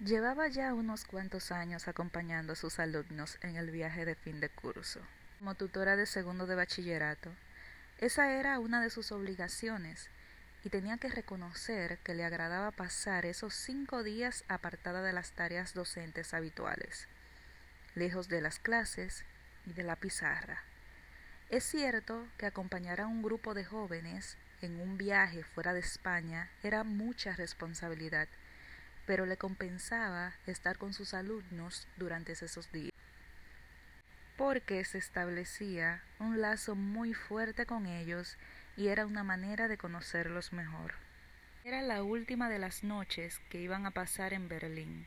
Llevaba ya unos cuantos años acompañando a sus alumnos en el viaje de fin de curso. Como tutora de segundo de bachillerato, esa era una de sus obligaciones y tenía que reconocer que le agradaba pasar esos cinco días apartada de las tareas docentes habituales, lejos de las clases y de la pizarra. Es cierto que acompañar a un grupo de jóvenes en un viaje fuera de España era mucha responsabilidad pero le compensaba estar con sus alumnos durante esos días, porque se establecía un lazo muy fuerte con ellos y era una manera de conocerlos mejor. Era la última de las noches que iban a pasar en Berlín.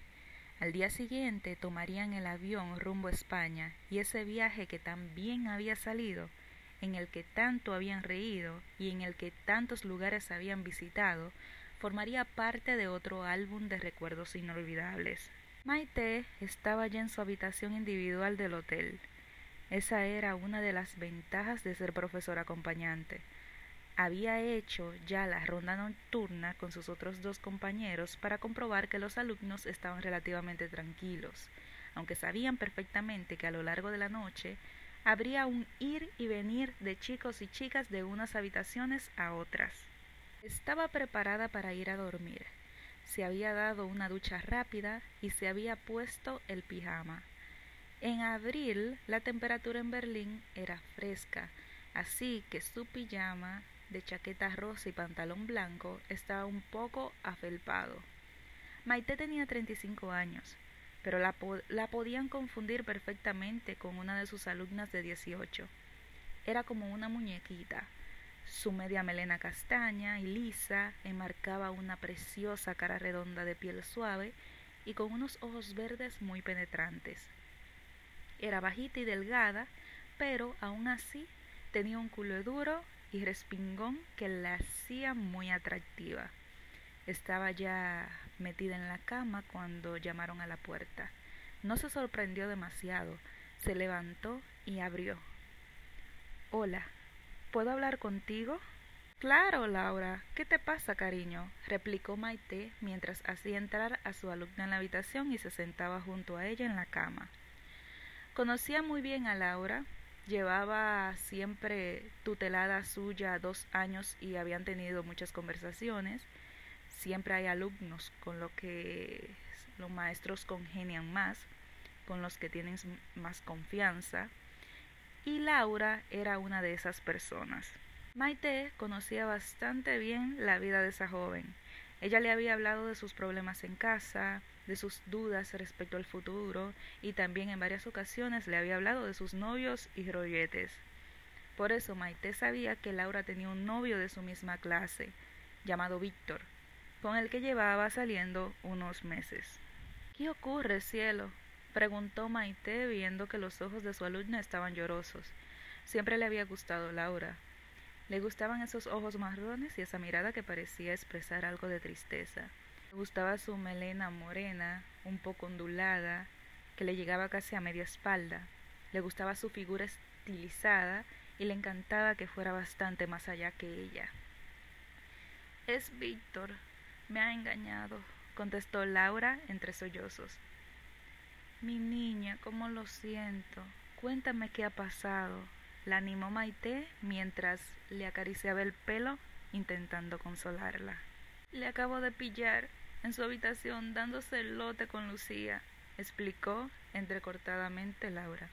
Al día siguiente tomarían el avión rumbo a España y ese viaje que tan bien había salido, en el que tanto habían reído y en el que tantos lugares habían visitado, formaría parte de otro álbum de recuerdos inolvidables. Maite estaba ya en su habitación individual del hotel. Esa era una de las ventajas de ser profesor acompañante. Había hecho ya la ronda nocturna con sus otros dos compañeros para comprobar que los alumnos estaban relativamente tranquilos, aunque sabían perfectamente que a lo largo de la noche habría un ir y venir de chicos y chicas de unas habitaciones a otras. Estaba preparada para ir a dormir. Se había dado una ducha rápida y se había puesto el pijama. En abril la temperatura en Berlín era fresca, así que su pijama de chaqueta rosa y pantalón blanco estaba un poco afelpado. Maite tenía 35 años, pero la, la, podían confundir perfectamente con una de sus alumnas de 18. Era como una muñequita, su media melena castaña y lisa enmarcaba una preciosa cara redonda de piel suave y con unos ojos verdes muy penetrantes. Era bajita y delgada, pero aún así tenía un culo duro y respingón que la hacía muy atractiva. Estaba ya metida en la cama cuando llamaron a la puerta. No se sorprendió demasiado, se levantó y abrió. Hola, ¿Puedo hablar contigo? Claro, Laura. ¿Qué te pasa, cariño? replicó Maite mientras hacía entrar a su alumna en la habitación y se sentaba junto a ella en la cama. Conocía muy bien a Laura, llevaba siempre tutelada suya dos años y habían tenido muchas conversaciones. Siempre hay alumnos con los que los maestros congenian más, con los que tienen más confianza y Laura era una de esas personas. Maite conocía bastante bien la vida de esa joven. Ella le había hablado de sus problemas en casa, de sus dudas respecto al futuro y también en varias ocasiones le había hablado de sus novios y rolletes. Por eso Maite sabía que Laura tenía un novio de su misma clase, llamado Víctor, con el que llevaba saliendo unos meses. ¿Qué ocurre, cielo? Preguntó Maite viendo que los ojos de su alumna estaban llorosos. Siempre le había gustado Laura. Le gustaban esos ojos marrones y esa mirada que parecía expresar algo de tristeza. Le gustaba su melena morena, un poco ondulada, que le llegaba casi a media espalda. Le gustaba su figura estilizada y le encantaba que fuera bastante más allá que ella. Es Víctor. Me ha engañado, contestó Laura entre sollozos. Mi niña, cómo lo siento. Cuéntame qué ha pasado. La animó Maite mientras le acariciaba el pelo intentando consolarla. Le acabo de pillar en su habitación dándose el lote con Lucía, explicó entrecortadamente Laura.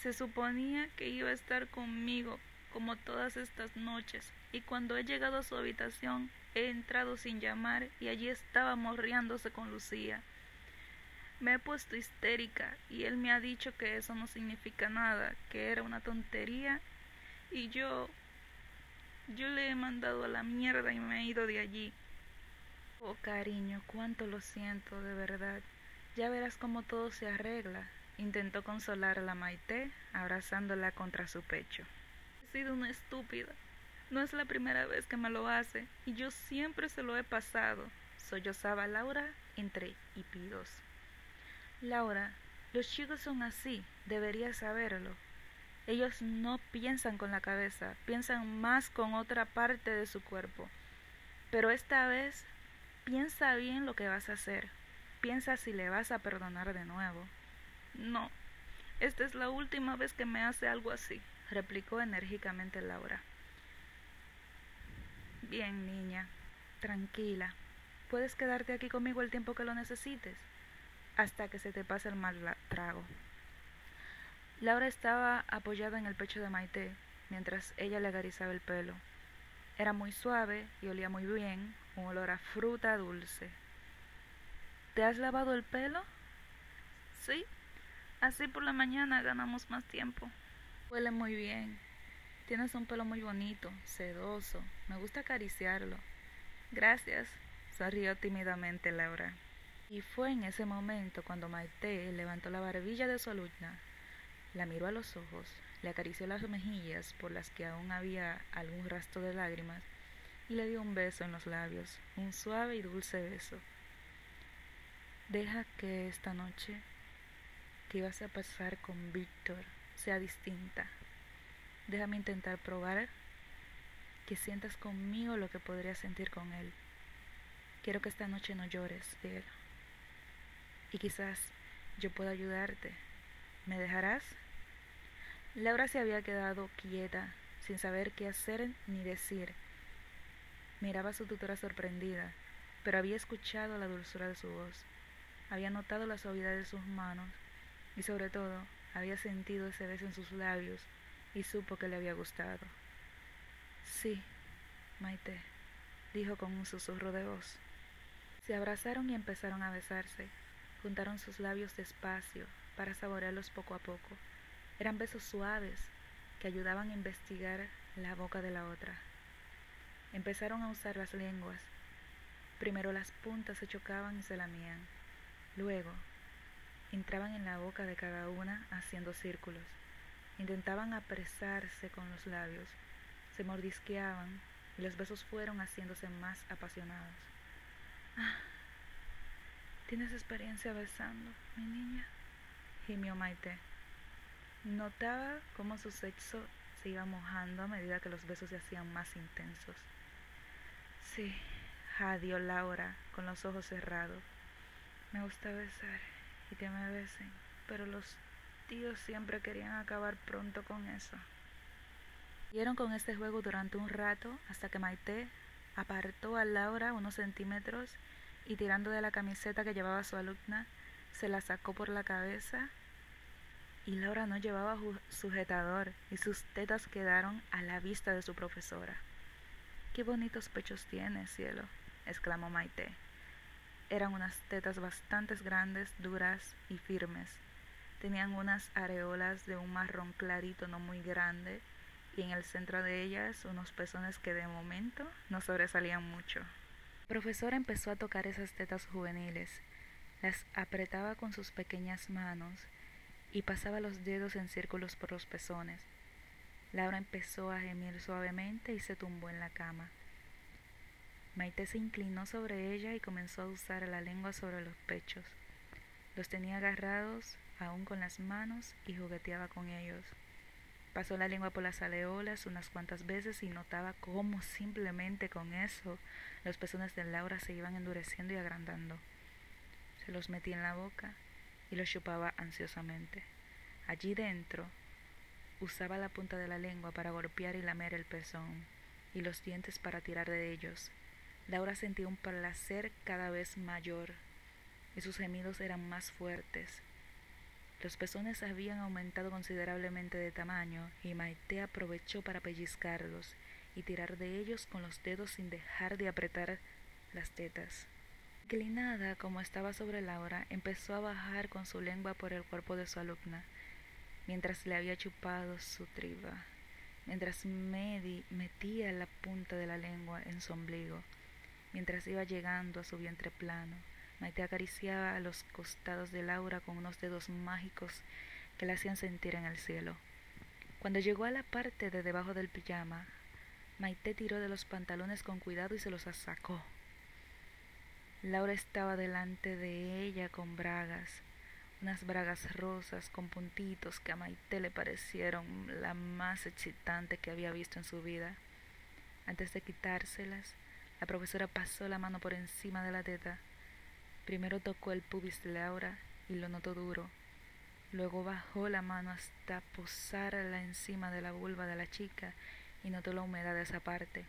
Se suponía que iba a estar conmigo como todas estas noches, y cuando he llegado a su habitación he entrado sin llamar y allí estaba morriándose con Lucía. Me he puesto histérica y él me ha dicho que eso no significa nada, que era una tontería y yo yo le he mandado a la mierda y me he ido de allí. Oh, cariño, cuánto lo siento, de verdad. Ya verás cómo todo se arregla. Intentó consolar a la Maite, abrazándola contra su pecho. He sido una estúpida. No es la primera vez que me lo hace, y yo siempre se lo he pasado. Sollozaba Laura entre hipidos. Laura, los chicos son así, deberías saberlo. Ellos no piensan con la cabeza, piensan más con otra parte de su cuerpo. Pero esta vez piensa bien lo que vas a hacer. Piensa si le vas a perdonar de nuevo. No, esta es la última vez que me hace algo así, replicó enérgicamente Laura. Bien, niña, tranquila. Puedes quedarte aquí conmigo el tiempo que lo necesites, hasta que se te pase el mal trago. Laura estaba apoyada en el pecho de Maite, mientras ella le acariciaba el pelo. Era muy suave y olía muy bien, un olor a fruta dulce. ¿Te has lavado el pelo? Sí, así por la mañana ganamos más tiempo. Huele muy bien. Tienes un pelo muy bonito, sedoso. Me gusta acariciarlo. Gracias, sonrió tímidamente Laura. Y fue en ese momento cuando Maite levantó la barbilla de su alumna, la miró a los ojos, le acarició las mejillas por las que aún había algún rastro de lágrimas y le dio un beso en los labios, un suave y dulce beso. Deja que esta noche que ibas a pasar con Víctor sea distinta. Déjame intentar probar que sientas conmigo lo que podría sentir con él. Quiero que esta noche no llores, él. Y quizás yo pueda ayudarte. ¿Me dejarás? Laura se había quedado quieta, sin saber qué hacer ni decir. Miraba a su tutora sorprendida, pero había escuchado la dulzura de su voz había notado la suavidad de sus manos y sobre todo había sentido ese beso en sus labios y supo que le había gustado. Sí, Maite, dijo con un susurro de voz. Se abrazaron y empezaron a besarse. Juntaron sus labios despacio para saborearlos poco a poco. Eran besos suaves que ayudaban a investigar la boca de la otra. Empezaron a usar las lenguas. Primero las puntas se chocaban y se lamían. Luego, entraban en la boca de cada una haciendo círculos. Intentaban apresarse con los labios, se mordisqueaban y los besos fueron haciéndose más apasionados. Ah, ¿tienes experiencia besando, mi niña? gimió Maite. Notaba cómo su sexo se iba mojando a medida que los besos se hacían más intensos. Sí, jadió Laura con los ojos cerrados. Me gusta besar y que me besen, pero los tíos siempre querían acabar pronto con eso. Siguieron con este juego durante un rato hasta que Maite apartó a Laura unos centímetros y tirando de la camiseta que llevaba su alumna, se la sacó por la cabeza y Laura no llevaba sujetador y sus tetas quedaron a la vista de su profesora. Qué bonitos pechos tienes, cielo, exclamó Maite. Eran unas tetas bastante grandes, duras y firmes. Tenían unas areolas de un marrón clarito no muy grande y en el centro de ellas unos pezones que de momento no sobresalían mucho. Profesora empezó a tocar esas tetas juveniles, las apretaba con sus pequeñas manos y pasaba los dedos en círculos por los pezones. Laura empezó a gemir suavemente y se tumbó en la cama. Maite se inclinó sobre ella y comenzó a usar la lengua sobre los pechos. Los tenía agarrados aún con las manos y jugueteaba con ellos. Pasó la lengua por las aleolas unas cuantas veces y notaba cómo simplemente con eso los pezones de Laura se iban endureciendo y agrandando. Se los metía en la boca y los chupaba ansiosamente. Allí dentro usaba la punta de la lengua para golpear y lamer el pezón y los dientes para tirar de ellos Laura sentía un placer cada vez mayor y sus gemidos eran más fuertes. Los pezones habían aumentado considerablemente de tamaño y Maite aprovechó para pellizcarlos y tirar de ellos con los dedos sin dejar de apretar las tetas. Inclinada como estaba sobre Laura, empezó a bajar con su lengua por el cuerpo de su alumna, mientras le había chupado su triba, mientras Medi metía la punta de la lengua en su ombligo Mientras iba llegando a su vientre plano, Maite acariciaba los costados de Laura con unos dedos mágicos que la hacían sentir en el cielo. Cuando llegó a la parte de debajo del pijama, Maite tiró de los pantalones con cuidado y se los sacó. Laura estaba delante de ella con bragas, unas bragas rosas con puntitos que a Maite le parecieron la más excitante que había visto en su vida. Antes de quitárselas, la profesora pasó la mano por encima de la teta. Primero tocó el pubis de Laura y lo notó duro. Luego bajó la mano hasta posarla encima de la vulva de la chica y notó la humedad de esa parte.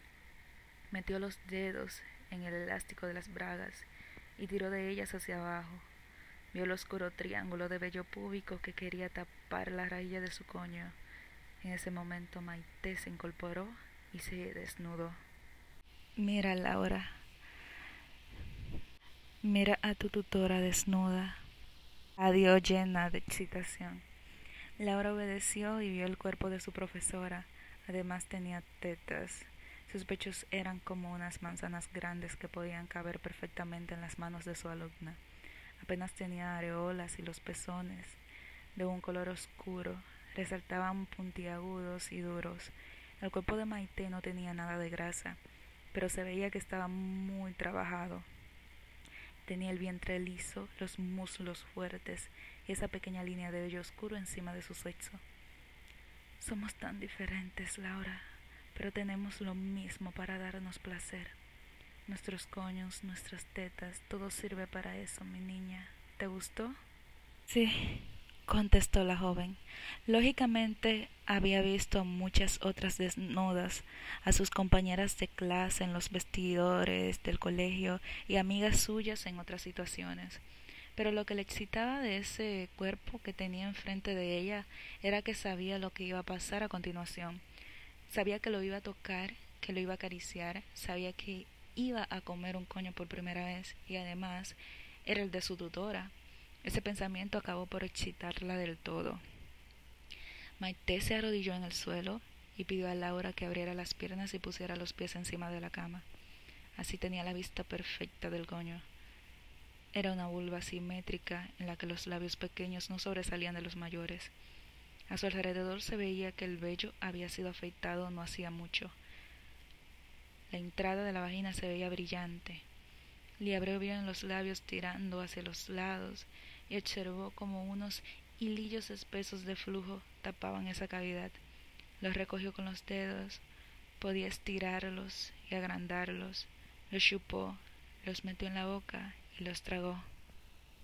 Metió los dedos en el elástico de las bragas y tiró de ellas hacia abajo. Vio el oscuro triángulo de vello púbico que quería tapar la raíz de su coño. En ese momento Maite se incorporó y se desnudó. Mira, Laura. Mira a tu tutora desnuda. Adiós llena de excitación. Laura obedeció y vio el cuerpo de su profesora. Además tenía tetas. Sus pechos eran como unas manzanas grandes que podían caber perfectamente en las manos de su alumna. Apenas tenía areolas y los pezones, de un color oscuro, resaltaban puntiagudos y duros. El cuerpo de Maite no tenía nada de grasa, pero se veía que estaba muy trabajado. Tenía el vientre liso, los muslos fuertes y esa pequeña línea de vello oscuro encima de su sexo. Somos tan diferentes, Laura, pero tenemos lo mismo para darnos placer. Nuestros coños, nuestras tetas, todo sirve para eso, mi niña. ¿Te gustó? Sí, contestó la joven. Lógicamente había visto muchas otras desnudas, a sus compañeras de clase en los vestidores del colegio y amigas suyas en otras situaciones. Pero lo que le excitaba de ese cuerpo que tenía enfrente de ella era que sabía lo que iba a pasar a continuación. Sabía que lo iba a tocar, que lo iba a acariciar, sabía que iba a comer un coño por primera vez y además era el de su tutora. Ese pensamiento acabó por excitarla del todo. Maite se arrodilló en el suelo y pidió a Laura que abriera las piernas y pusiera los pies encima de la cama. Así tenía la vista perfecta del coño. Era una vulva simétrica en la que los labios pequeños no sobresalían de los mayores. A su alrededor se veía que el vello había sido afeitado no hacía mucho. La entrada de la vagina se veía brillante. Le abrió bien los labios tirando hacia los lados y observó como unos hilillos espesos de flujo tapaban esa cavidad. Los recogió con los dedos, podía estirarlos y agrandarlos, los chupó, los metió en la boca y los tragó.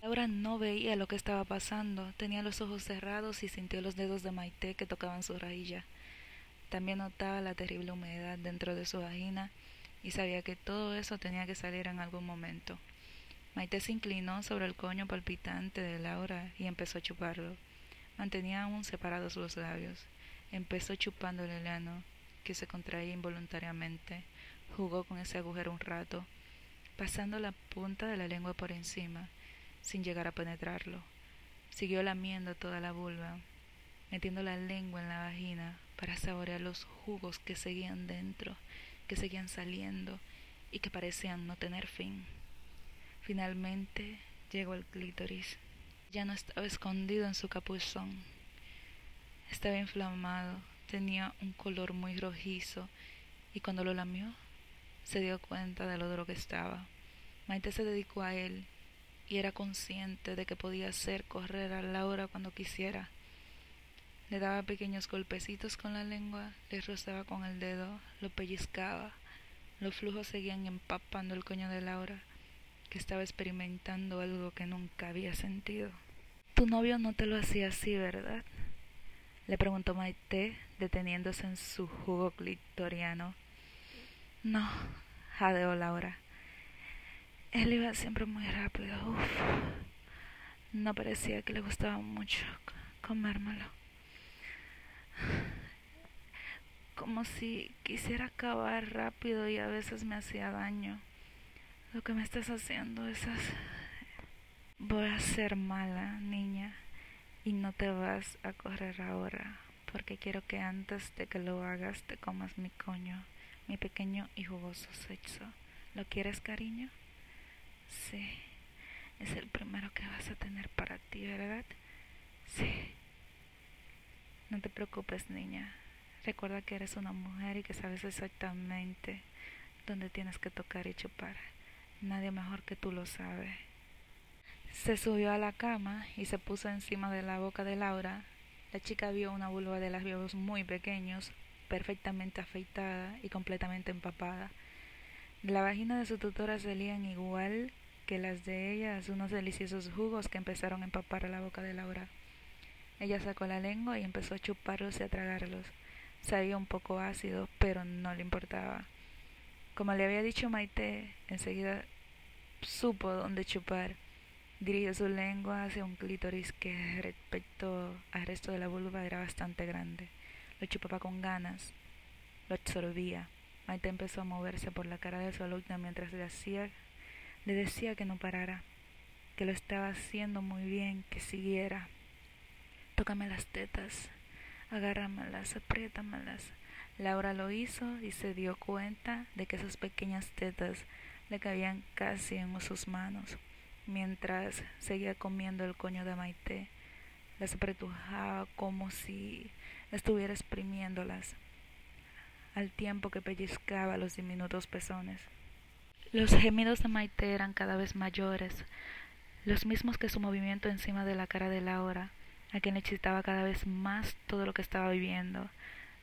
Laura no veía lo que estaba pasando, tenía los ojos cerrados y sintió los dedos de Maite que tocaban su raílla. También notaba la terrible humedad dentro de su vagina y sabía que todo eso tenía que salir en algún momento. Maite se inclinó sobre el coño palpitante de Laura y empezó a chuparlo. Mantenía aún separados los labios. Empezó chupando el helano, que se contraía involuntariamente. Jugó con ese agujero un rato, pasando la punta de la lengua por encima, sin llegar a penetrarlo. Siguió lamiendo toda la vulva, metiendo la lengua en la vagina para saborear los jugos que seguían dentro, que seguían saliendo y que parecían no tener fin. Finalmente llegó el clítoris. Ya no estaba escondido en su capuzón. Estaba inflamado, tenía un color muy rojizo y cuando lo lamió se dio cuenta de lo duro que estaba. Maite se dedicó a él y era consciente de que podía hacer correr a Laura cuando quisiera. Le daba pequeños golpecitos con la lengua, le rozaba con el dedo, lo pellizcaba. Los flujos seguían empapando el coño de Laura estaba experimentando algo que nunca había sentido. Tu novio no te lo hacía así, ¿verdad? Le preguntó Maite, deteniéndose en su jugo clitoriano. No, jadeó Laura. Él iba siempre muy rápido. Uf. No parecía que le gustaba mucho comérmelo. Como si quisiera acabar rápido y a veces me hacía daño. Lo que me estás haciendo es... Voy a ser mala, niña, y no te vas a correr ahora, porque quiero que antes de que lo hagas te comas mi coño, mi pequeño y jugoso sexo. ¿Lo quieres, cariño? Sí, es el primero que vas a tener para ti, ¿verdad? Sí. No te preocupes, niña. Recuerda que eres una mujer y que sabes exactamente dónde tienes que tocar y chupar. Nadie mejor que tú lo sabe. Se subió a la cama y se puso encima de la boca de Laura. La chica vio una vulva de labios muy pequeños, perfectamente afeitada y completamente empapada. La vagina de su tutora salían igual que las de ellas unos deliciosos jugos que empezaron a empapar la boca de Laura. Ella sacó la lengua y empezó a chuparlos y a tragarlos. Sabía un poco ácido, pero no le importaba. Como le había dicho Maite, enseguida supo dónde chupar. Dirigió su lengua hacia un clítoris que respecto al resto de la vulva era bastante grande. Lo chupaba con ganas, lo absorbía. Maite empezó a moverse por la cara de su alumna mientras le hacía, le decía que no parara, que lo estaba haciendo muy bien, que siguiera. Tócame las tetas, agárramelas, apriétamelas. Laura lo hizo y se dio cuenta de que esas pequeñas tetas le cabían casi en sus manos, mientras seguía comiendo el coño de Maite. Las apretujaba como si estuviera exprimiéndolas, al tiempo que pellizcaba los diminutos pezones. Los gemidos de Maite eran cada vez mayores, los mismos que su movimiento encima de la cara de Laura, a quien excitaba cada vez más todo lo que estaba viviendo.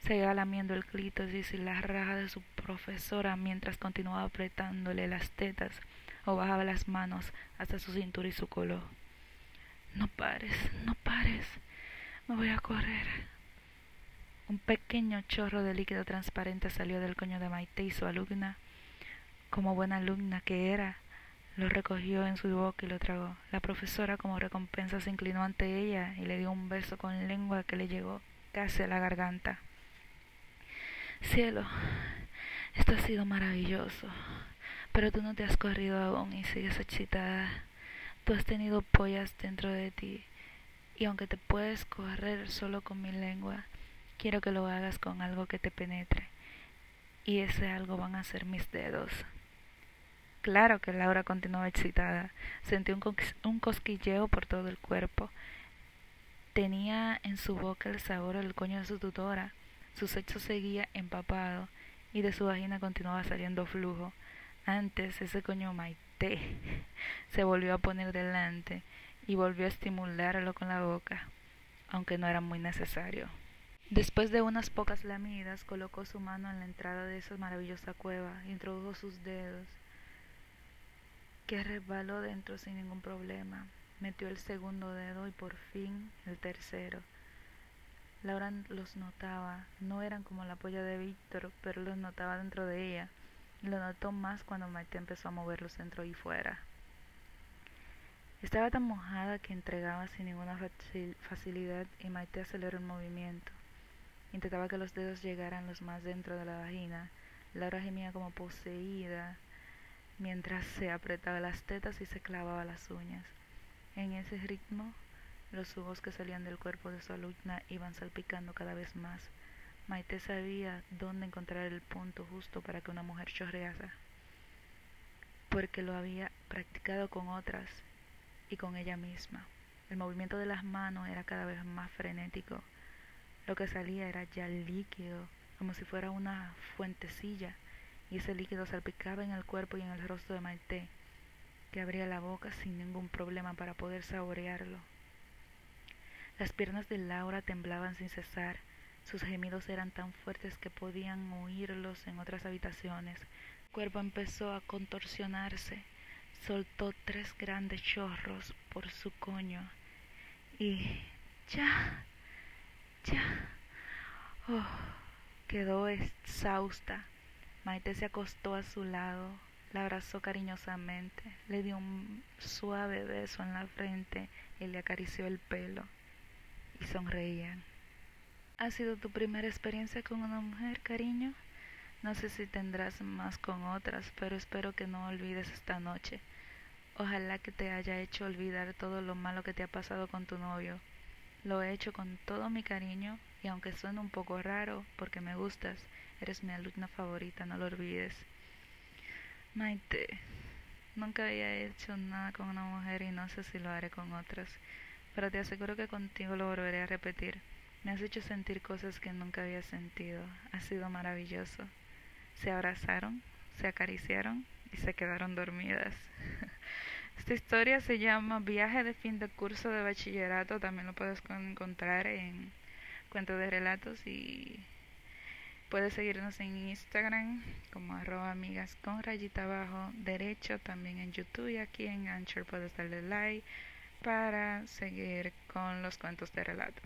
Seguía lamiendo el clítoris y la raja de su profesora mientras continuaba apretándole las tetas o bajaba las manos hasta su cintura y su color. No pares, no pares, me voy a correr. Un pequeño chorro de líquido transparente salió del coño de Maite y su alumna, como buena alumna que era, lo recogió en su boca y lo tragó. La profesora, como recompensa, se inclinó ante ella y le dio un beso con lengua que le llegó casi a la garganta. Cielo, esto ha sido maravilloso, pero tú no te has corrido aún y sigues excitada. Tú has tenido pollas dentro de ti, y aunque te puedes correr solo con mi lengua, quiero que lo hagas con algo que te penetre, y ese algo van a ser mis dedos. Claro que Laura continuaba excitada. Sentí un, un cosquilleo por todo el cuerpo. Tenía en su boca el sabor del coño de su tutora. Su sexo seguía empapado y de su vagina continuaba saliendo flujo. Antes ese coño Maite se volvió a poner delante y volvió a estimularlo con la boca, aunque no era muy necesario. Después de unas pocas lamidas, colocó su mano en la entrada de esa maravillosa cueva, introdujo sus dedos que resbaló dentro sin ningún problema. Metió el segundo dedo y por fin el tercero. Laura los notaba, no eran como la polla de Víctor, pero los notaba dentro de ella. Lo notó más cuando Maite empezó a moverlos dentro y fuera. Estaba tan mojada que entregaba sin ninguna facilidad y Maite aceleró el movimiento. Intentaba que los dedos llegaran los más dentro de la vagina. Laura gemía como poseída mientras se apretaba las tetas y se clavaba las uñas. En ese ritmo, los jugos que salían del cuerpo de su alumna iban salpicando cada vez más. Maite sabía dónde encontrar el punto justo para que una mujer chorrease, porque lo había practicado con otras y con ella misma. El movimiento de las manos era cada vez más frenético. Lo que salía era ya líquido, como si fuera una fuentecilla y ese líquido salpicaba en el cuerpo y en el rostro de Maite, que abría la boca sin ningún problema para poder saborearlo. Las piernas de Laura temblaban sin cesar, sus gemidos eran tan fuertes que podían oírlos en otras habitaciones. El cuerpo empezó a contorsionarse, soltó tres grandes chorros por su coño. Y ya, ya, oh, quedó exhausta. Maite se acostó a su lado, la abrazó cariñosamente, le dio un suave beso en la frente y le acarició el pelo sonreían. ¿Ha sido tu primera experiencia con una mujer, cariño? No sé si tendrás más con otras, pero espero que no olvides esta noche. Ojalá que te haya hecho olvidar todo lo malo que te ha pasado con tu novio. Lo he hecho con todo mi cariño y aunque suene un poco raro porque me gustas, Eres mi alumna favorita, no lo olvides. Maite, nunca había hecho nada con una mujer y no sé si lo haré con otras, pero te aseguro que contigo lo volveré a repetir. Me has hecho sentir cosas que nunca había sentido. Ha sido maravilloso. Se abrazaron, se acariciaron y se quedaron dormidas. Esta historia se llama Viaje de fin de curso de bachillerato. También lo puedes encontrar en Cuento de Relatos y Puedes seguirnos en Instagram como arroba amigas con rayita abajo derecho, también en YouTube y aquí en Anchor puedes darle like para seguir con los cuentos de relato.